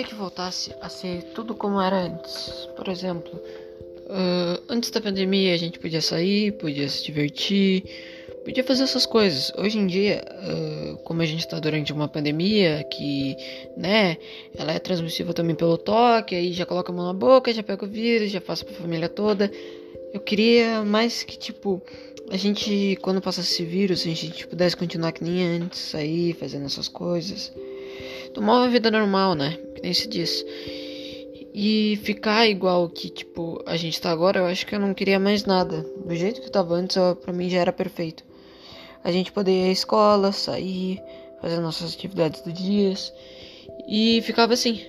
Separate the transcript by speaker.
Speaker 1: queria que voltasse a ser tudo como era antes. Por exemplo, uh, antes da pandemia a gente podia sair, podia se divertir, podia fazer essas coisas. Hoje em dia, uh, como a gente está durante uma pandemia, que, né, ela é transmissível também pelo toque, aí já coloca a mão na boca, já pega o vírus, já passa pra família toda. Eu queria mais que, tipo, a gente, quando passasse esse vírus, a gente pudesse continuar que nem antes, sair, fazendo essas coisas. Tomar uma vida normal, né? Que nem se diz. E ficar igual que, tipo, a gente tá agora, eu acho que eu não queria mais nada. Do jeito que eu tava antes, pra mim já era perfeito. A gente poder ir à escola, sair, fazer nossas atividades do dia. E ficava assim.